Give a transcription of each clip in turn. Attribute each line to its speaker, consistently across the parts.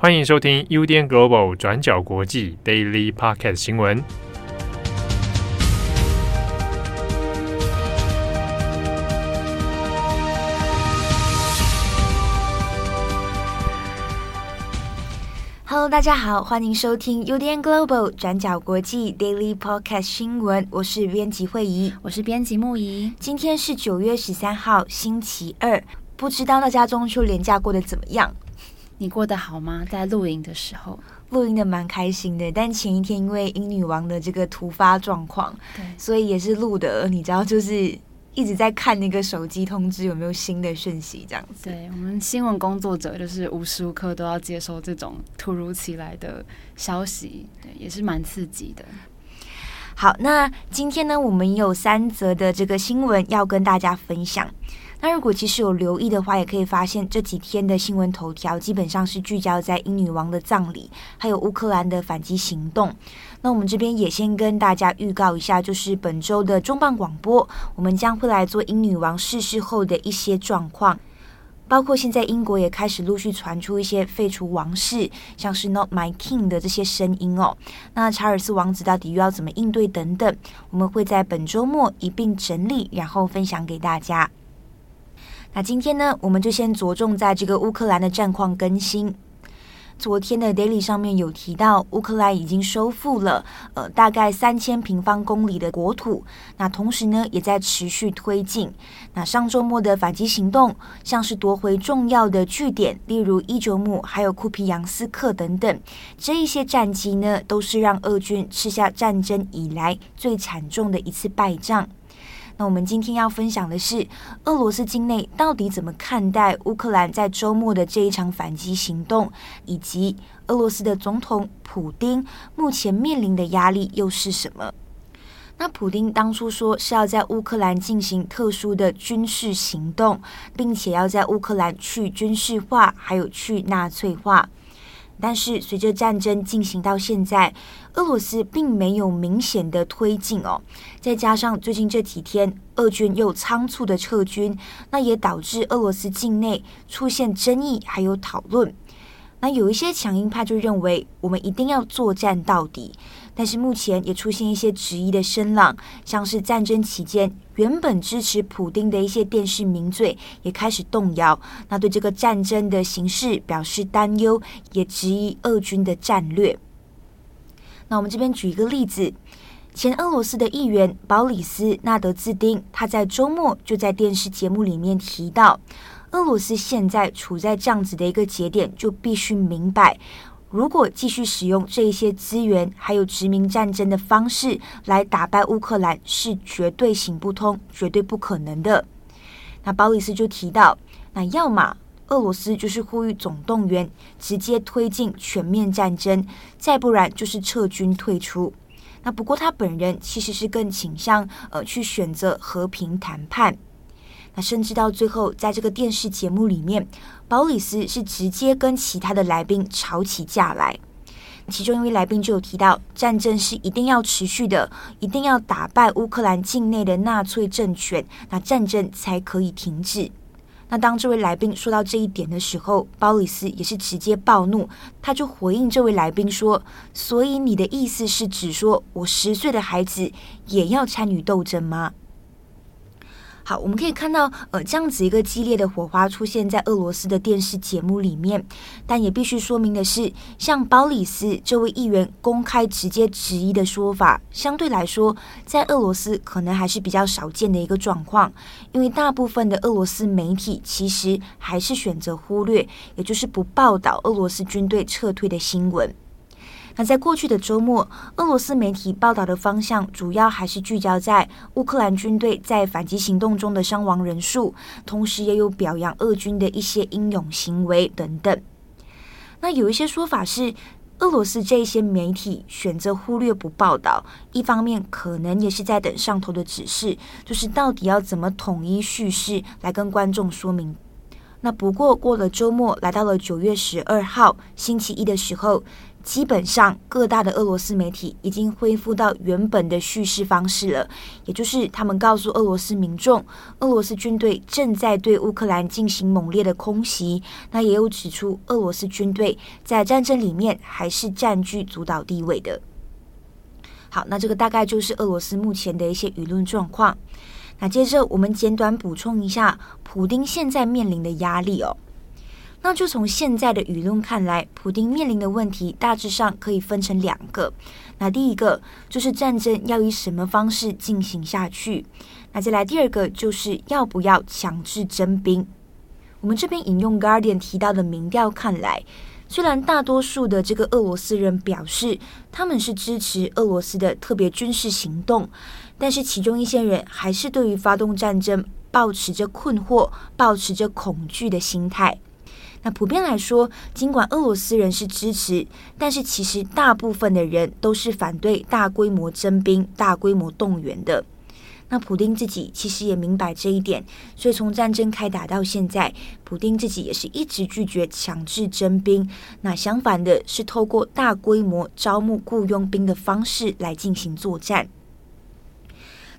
Speaker 1: 欢迎收听 UDN Global 转角国际 Daily Podcast 新闻。
Speaker 2: Hello，大家好，欢迎收听 UDN Global 转角国际 Daily Podcast 新闻。我是编辑惠仪，
Speaker 3: 我是编辑木仪。
Speaker 2: 今天是九月十三号，星期二。不知道大家中秋连假过得怎么样？
Speaker 3: 你过得好吗？在露营的时候，
Speaker 2: 露营的蛮开心的。但前一天因为英女王的这个突发状况，
Speaker 3: 对，
Speaker 2: 所以也是录的。你知道，就是一直在看那个手机通知有没有新的讯息，这样子。
Speaker 3: 对，我们新闻工作者就是无时无刻都要接收这种突如其来的消息，对，也是蛮刺激的。
Speaker 2: 好，那今天呢，我们有三则的这个新闻要跟大家分享。那如果其实有留意的话，也可以发现这几天的新闻头条基本上是聚焦在英女王的葬礼，还有乌克兰的反击行动。那我们这边也先跟大家预告一下，就是本周的重磅广播，我们将会来做英女王逝世后的一些状况，包括现在英国也开始陆续传出一些废除王室，像是 Not My King 的这些声音哦。那查尔斯王子到底又要怎么应对等等，我们会在本周末一并整理，然后分享给大家。那今天呢，我们就先着重在这个乌克兰的战况更新。昨天的 Daily 上面有提到，乌克兰已经收复了呃大概三千平方公里的国土。那同时呢，也在持续推进。那上周末的反击行动，像是夺回重要的据点，例如伊久姆还有库皮扬斯克等等，这一些战绩呢，都是让俄军吃下战争以来最惨重的一次败仗。那我们今天要分享的是，俄罗斯境内到底怎么看待乌克兰在周末的这一场反击行动，以及俄罗斯的总统普丁目前面临的压力又是什么？那普丁当初说是要在乌克兰进行特殊的军事行动，并且要在乌克兰去军事化，还有去纳粹化。但是随着战争进行到现在，俄罗斯并没有明显的推进哦。再加上最近这几天，俄军又仓促的撤军，那也导致俄罗斯境内出现争议还有讨论。那有一些强硬派就认为，我们一定要作战到底。但是目前也出现一些质疑的声浪，像是战争期间原本支持普丁的一些电视名嘴也开始动摇，那对这个战争的形势表示担忧，也质疑俄军的战略。那我们这边举一个例子，前俄罗斯的议员保里斯·纳德兹丁，他在周末就在电视节目里面提到，俄罗斯现在处在这样子的一个节点，就必须明白。如果继续使用这一些资源，还有殖民战争的方式来打败乌克兰，是绝对行不通、绝对不可能的。那鲍里斯就提到，那要么俄罗斯就是呼吁总动员，直接推进全面战争；再不然就是撤军退出。那不过他本人其实是更倾向呃去选择和平谈判。甚至到最后，在这个电视节目里面，保里斯是直接跟其他的来宾吵起架来。其中一位来宾就有提到，战争是一定要持续的，一定要打败乌克兰境内的纳粹政权，那战争才可以停止。那当这位来宾说到这一点的时候，鲍里斯也是直接暴怒，他就回应这位来宾说：“所以你的意思是指说我十岁的孩子也要参与斗争吗？”好，我们可以看到，呃，这样子一个激烈的火花出现在俄罗斯的电视节目里面，但也必须说明的是，像鲍里斯这位议员公开直接质疑的说法，相对来说，在俄罗斯可能还是比较少见的一个状况，因为大部分的俄罗斯媒体其实还是选择忽略，也就是不报道俄罗斯军队撤退的新闻。那在过去的周末，俄罗斯媒体报道的方向主要还是聚焦在乌克兰军队在反击行动中的伤亡人数，同时也有表扬俄军的一些英勇行为等等。那有一些说法是，俄罗斯这些媒体选择忽略不报道，一方面可能也是在等上头的指示，就是到底要怎么统一叙事来跟观众说明。那不过过了周末，来到了九月十二号星期一的时候，基本上各大的俄罗斯媒体已经恢复到原本的叙事方式了，也就是他们告诉俄罗斯民众，俄罗斯军队正在对乌克兰进行猛烈的空袭。那也有指出，俄罗斯军队在战争里面还是占据主导地位的。好，那这个大概就是俄罗斯目前的一些舆论状况。那接着我们简短补充一下，普丁现在面临的压力哦。那就从现在的舆论看来，普丁面临的问题大致上可以分成两个。那第一个就是战争要以什么方式进行下去？那再来第二个就是要不要强制征兵？我们这边引用 Guardian 提到的民调看来，虽然大多数的这个俄罗斯人表示他们是支持俄罗斯的特别军事行动。但是其中一些人还是对于发动战争保持着困惑、保持着恐惧的心态。那普遍来说，尽管俄罗斯人是支持，但是其实大部分的人都是反对大规模征兵、大规模动员的。那普丁自己其实也明白这一点，所以从战争开打到现在，普丁自己也是一直拒绝强制征兵。那相反的是，透过大规模招募雇佣兵的方式来进行作战。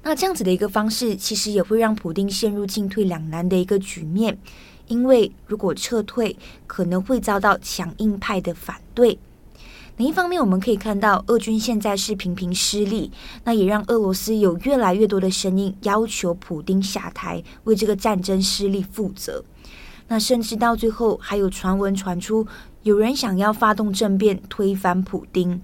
Speaker 2: 那这样子的一个方式，其实也会让普丁陷入进退两难的一个局面，因为如果撤退，可能会遭到强硬派的反对。另一方面，我们可以看到，俄军现在是频频失利，那也让俄罗斯有越来越多的声音要求普丁下台，为这个战争失利负责。那甚至到最后，还有传闻传出，有人想要发动政变，推翻普丁。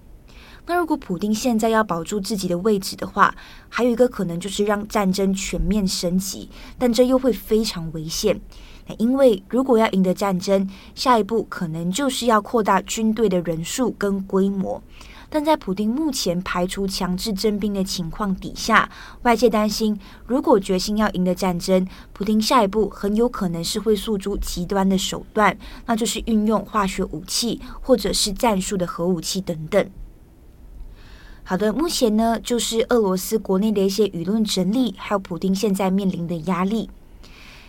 Speaker 2: 那如果普丁现在要保住自己的位置的话，还有一个可能就是让战争全面升级，但这又会非常危险。那因为如果要赢得战争，下一步可能就是要扩大军队的人数跟规模。但在普丁目前排除强制征兵的情况底下，外界担心，如果决心要赢得战争，普丁下一步很有可能是会诉诸极端的手段，那就是运用化学武器或者是战术的核武器等等。好的，目前呢，就是俄罗斯国内的一些舆论整理，还有普丁现在面临的压力。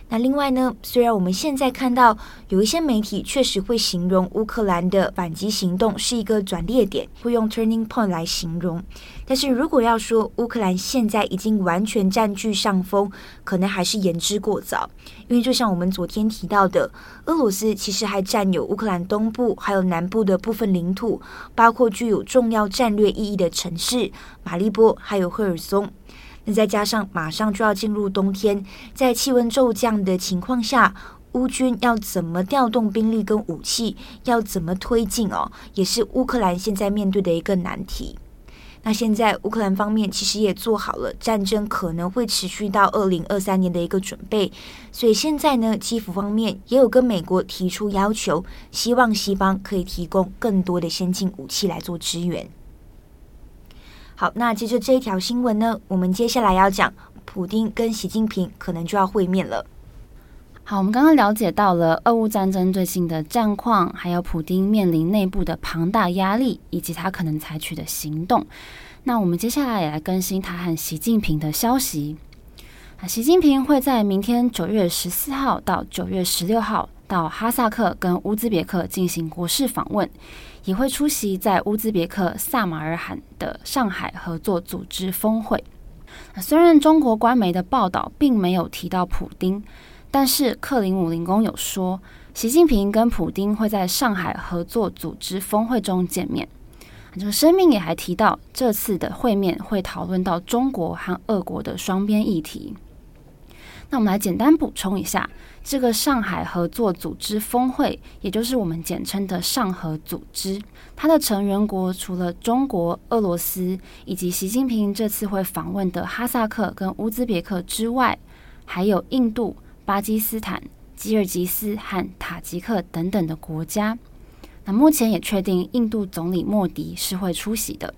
Speaker 2: 那另外呢，虽然我们现在看到有一些媒体确实会形容乌克兰的反击行动是一个转捩点，会用 turning point 来形容，但是如果要说乌克兰现在已经完全占据上风，可能还是言之过早。因为就像我们昨天提到的，俄罗斯其实还占有乌克兰东部还有南部的部分领土，包括具有重要战略意义的城市马利波还有赫尔松。那再加上马上就要进入冬天，在气温骤降的情况下，乌军要怎么调动兵力跟武器，要怎么推进哦，也是乌克兰现在面对的一个难题。那现在乌克兰方面其实也做好了战争可能会持续到二零二三年的一个准备，所以现在呢，基辅方面也有跟美国提出要求，希望西方可以提供更多的先进武器来做支援。好，那接着这一条新闻呢，我们接下来要讲，普丁跟习近平可能就要会面了。
Speaker 3: 好，我们刚刚了解到了俄乌战争最新的战况，还有普丁面临内部的庞大压力，以及他可能采取的行动。那我们接下来也来更新他和习近平的消息。那习近平会在明天九月十四号到九月十六号到哈萨克跟乌兹别克进行国事访问。也会出席在乌兹别克萨马尔罕的上海合作组织峰会。虽然中国官媒的报道并没有提到普丁，但是克林姆林宫有说，习近平跟普丁会在上海合作组织峰会中见面。这个声明也还提到，这次的会面会讨论到中国和俄国的双边议题。那我们来简单补充一下。这个上海合作组织峰会，也就是我们简称的上合组织，它的成员国除了中国、俄罗斯以及习近平这次会访问的哈萨克跟乌兹别克之外，还有印度、巴基斯坦、吉尔吉斯和塔吉克等等的国家。那目前也确定，印度总理莫迪是会出席的。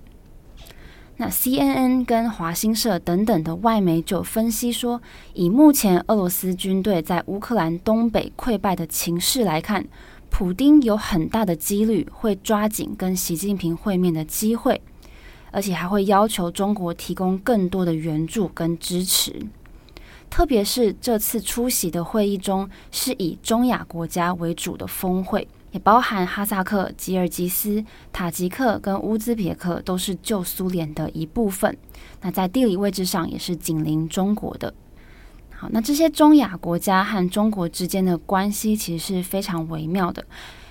Speaker 3: 那 CNN 跟华新社等等的外媒就分析说，以目前俄罗斯军队在乌克兰东北溃败的情势来看，普丁有很大的几率会抓紧跟习近平会面的机会，而且还会要求中国提供更多的援助跟支持。特别是这次出席的会议中是以中亚国家为主的峰会，也包含哈萨克、吉尔吉斯、塔吉克跟乌兹别克都是旧苏联的一部分。那在地理位置上也是紧邻中国的。好，那这些中亚国家和中国之间的关系其实是非常微妙的，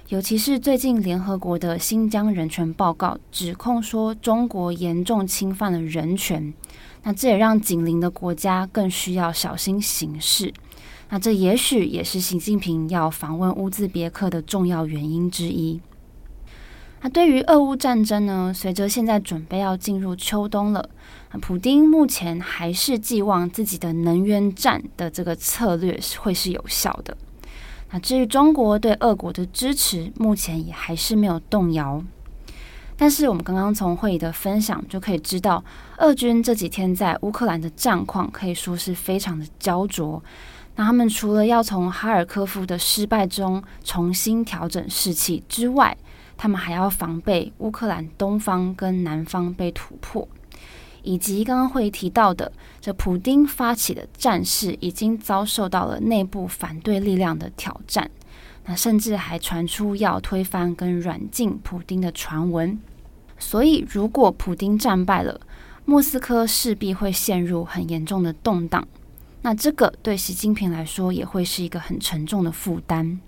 Speaker 3: 尤其是最近联合国的新疆人权报告指控说中国严重侵犯了人权，那这也让紧邻的国家更需要小心行事。那这也许也是习近平要访问乌兹别克的重要原因之一。那对于俄乌战争呢，随着现在准备要进入秋冬了。普丁目前还是寄望自己的能源战的这个策略会是有效的。那至于中国对俄国的支持，目前也还是没有动摇。但是我们刚刚从会议的分享就可以知道，俄军这几天在乌克兰的战况可以说是非常的焦灼。那他们除了要从哈尔科夫的失败中重新调整士气之外，他们还要防备乌克兰东方跟南方被突破。以及刚刚会提到的，这普丁发起的战事已经遭受到了内部反对力量的挑战，那甚至还传出要推翻跟软禁普丁的传闻。所以，如果普丁战败了，莫斯科势必会陷入很严重的动荡。那这个对习近平来说也会是一个很沉重的负担。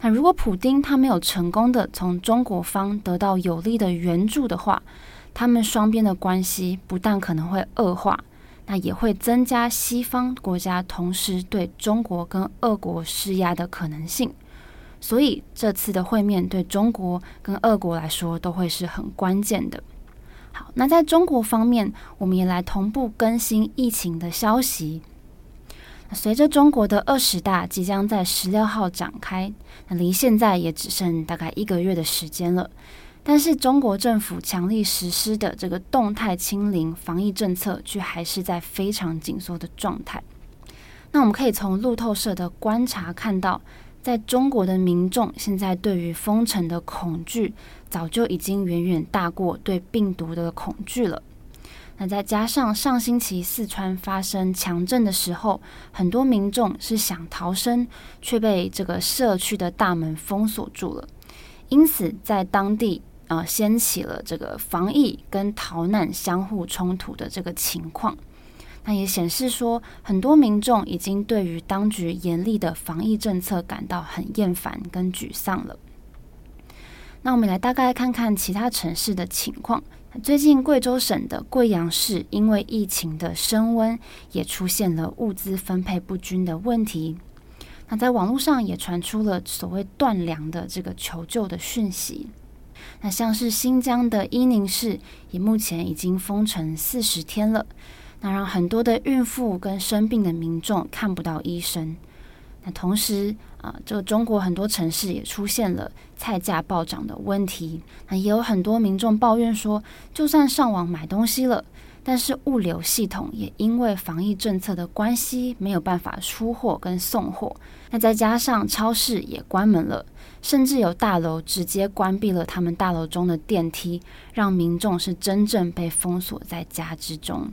Speaker 3: 那如果普丁他没有成功的从中国方得到有力的援助的话，他们双边的关系不但可能会恶化，那也会增加西方国家同时对中国跟俄国施压的可能性。所以这次的会面对中国跟俄国来说都会是很关键的。好，那在中国方面，我们也来同步更新疫情的消息。随着中国的二十大即将在十六号展开，那离现在也只剩大概一个月的时间了。但是中国政府强力实施的这个动态清零防疫政策，却还是在非常紧缩的状态。那我们可以从路透社的观察看到，在中国的民众现在对于封城的恐惧，早就已经远远大过对病毒的恐惧了。那再加上上星期四川发生强震的时候，很多民众是想逃生，却被这个社区的大门封锁住了，因此在当地。啊、呃，掀起了这个防疫跟逃难相互冲突的这个情况，那也显示说，很多民众已经对于当局严厉的防疫政策感到很厌烦跟沮丧了。那我们来大概看看其他城市的情况。最近贵州省的贵阳市因为疫情的升温，也出现了物资分配不均的问题。那在网络上也传出了所谓断粮的这个求救的讯息。那像是新疆的伊宁市，也目前已经封城四十天了，那让很多的孕妇跟生病的民众看不到医生。那同时啊，这个中国很多城市也出现了菜价暴涨的问题。那也有很多民众抱怨说，就算上网买东西了，但是物流系统也因为防疫政策的关系，没有办法出货跟送货。那再加上超市也关门了。甚至有大楼直接关闭了他们大楼中的电梯，让民众是真正被封锁在家之中。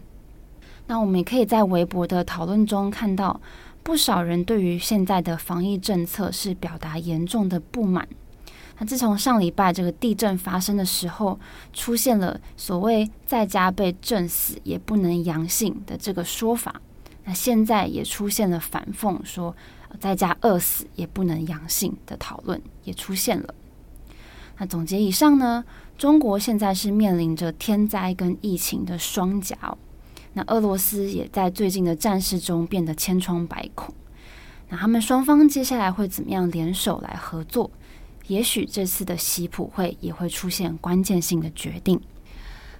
Speaker 3: 那我们也可以在微博的讨论中看到，不少人对于现在的防疫政策是表达严重的不满。那自从上礼拜这个地震发生的时候，出现了所谓在家被震死也不能阳性的这个说法，那现在也出现了反讽说。在家饿死也不能阳性的讨论也出现了。那总结以上呢，中国现在是面临着天灾跟疫情的双夹。那俄罗斯也在最近的战事中变得千疮百孔。那他们双方接下来会怎么样联手来合作？也许这次的习普会也会出现关键性的决定。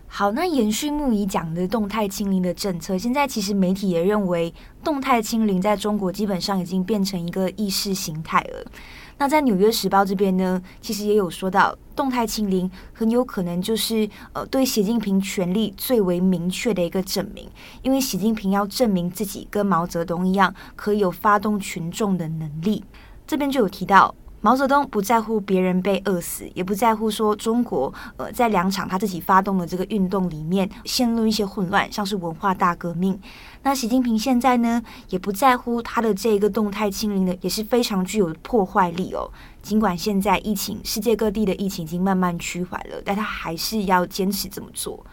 Speaker 2: 好，那延续木已讲的动态清零的政策，现在其实媒体也认为，动态清零在中国基本上已经变成一个意识形态了。那在《纽约时报》这边呢，其实也有说到，动态清零很有可能就是呃对习近平权力最为明确的一个证明，因为习近平要证明自己跟毛泽东一样，可以有发动群众的能力。这边就有提到。毛泽东不在乎别人被饿死，也不在乎说中国呃在两场他自己发动的这个运动里面陷入一些混乱，像是文化大革命。那习近平现在呢，也不在乎他的这个动态清零的也是非常具有破坏力哦。尽管现在疫情世界各地的疫情已经慢慢趋缓了，但他还是要坚持这么做。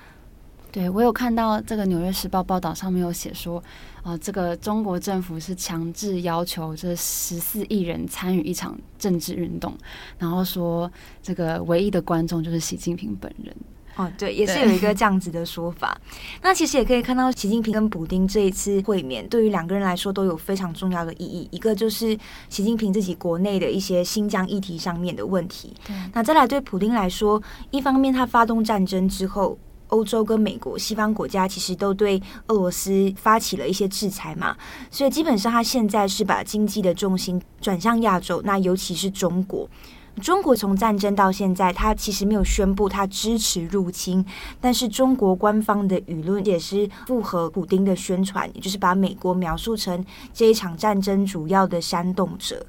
Speaker 3: 对，我有看到这个《纽约时报》报道上面有写说，啊、呃，这个中国政府是强制要求这十四亿人参与一场政治运动，然后说这个唯一的观众就是习近平本人。
Speaker 2: 哦，对，也是有一个这样子的说法。那其实也可以看到，习近平跟普丁这一次会面，对于两个人来说都有非常重要的意义。一个就是习近平自己国内的一些新疆议题上面的问题。对，那再来对普丁来说，一方面他发动战争之后。欧洲跟美国、西方国家其实都对俄罗斯发起了一些制裁嘛，所以基本上他现在是把经济的重心转向亚洲，那尤其是中国。中国从战争到现在，他其实没有宣布他支持入侵，但是中国官方的舆论也是符合古丁的宣传，也就是把美国描述成这一场战争主要的煽动者。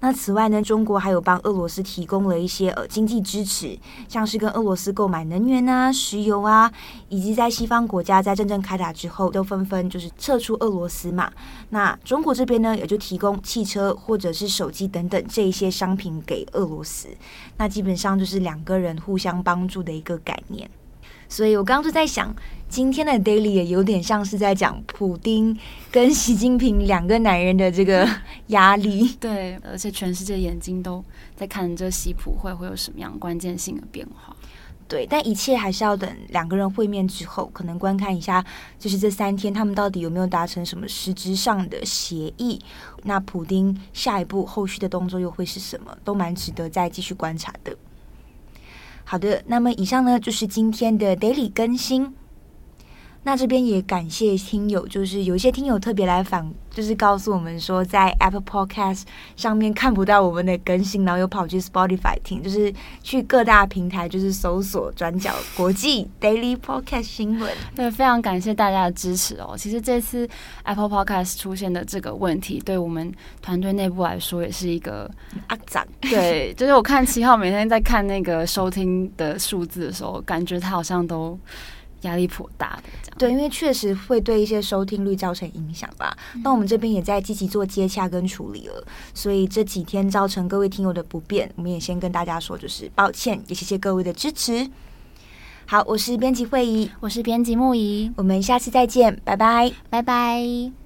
Speaker 2: 那此外呢，中国还有帮俄罗斯提供了一些呃经济支持，像是跟俄罗斯购买能源啊、石油啊，以及在西方国家在真正开打之后都纷纷就是撤出俄罗斯嘛。那中国这边呢，也就提供汽车或者是手机等等这一些商品给俄罗斯。那基本上就是两个人互相帮助的一个概念。所以我刚刚就在想，今天的 Daily 也有点像是在讲普丁跟习近平两个男人的这个 压力。
Speaker 3: 对，而且全世界眼睛都在看这习普会会有什么样关键性的变化。
Speaker 2: 对，但一切还是要等两个人会面之后，可能观看一下，就是这三天他们到底有没有达成什么实质上的协议。那普丁下一步后续的动作又会是什么，都蛮值得再继续观察的。好的，那么以上呢就是今天的 Daily 更新。那这边也感谢听友，就是有一些听友特别来反，就是告诉我们说，在 Apple Podcast 上面看不到我们的更新，然后又跑去 Spotify 听，就是去各大平台就是搜索“转角国际 Daily Podcast 新闻”。
Speaker 3: 对，非常感谢大家的支持哦。其实这次 Apple Podcast 出现的这个问题，对我们团队内部来说也是一个
Speaker 2: 阿长。
Speaker 3: 对，就是我看七号每天在看那个收听的数字的时候，感觉他好像都。压力颇大的。
Speaker 2: 对，因为确实会对一些收听率造成影响吧。那、嗯、我们这边也在积极做接洽跟处理了，所以这几天造成各位听友的不便，我们也先跟大家说，就是抱歉，也谢谢各位的支持。好，我是编辑会议，
Speaker 3: 我是编辑木仪，
Speaker 2: 我们下次再见，拜拜，
Speaker 3: 拜拜。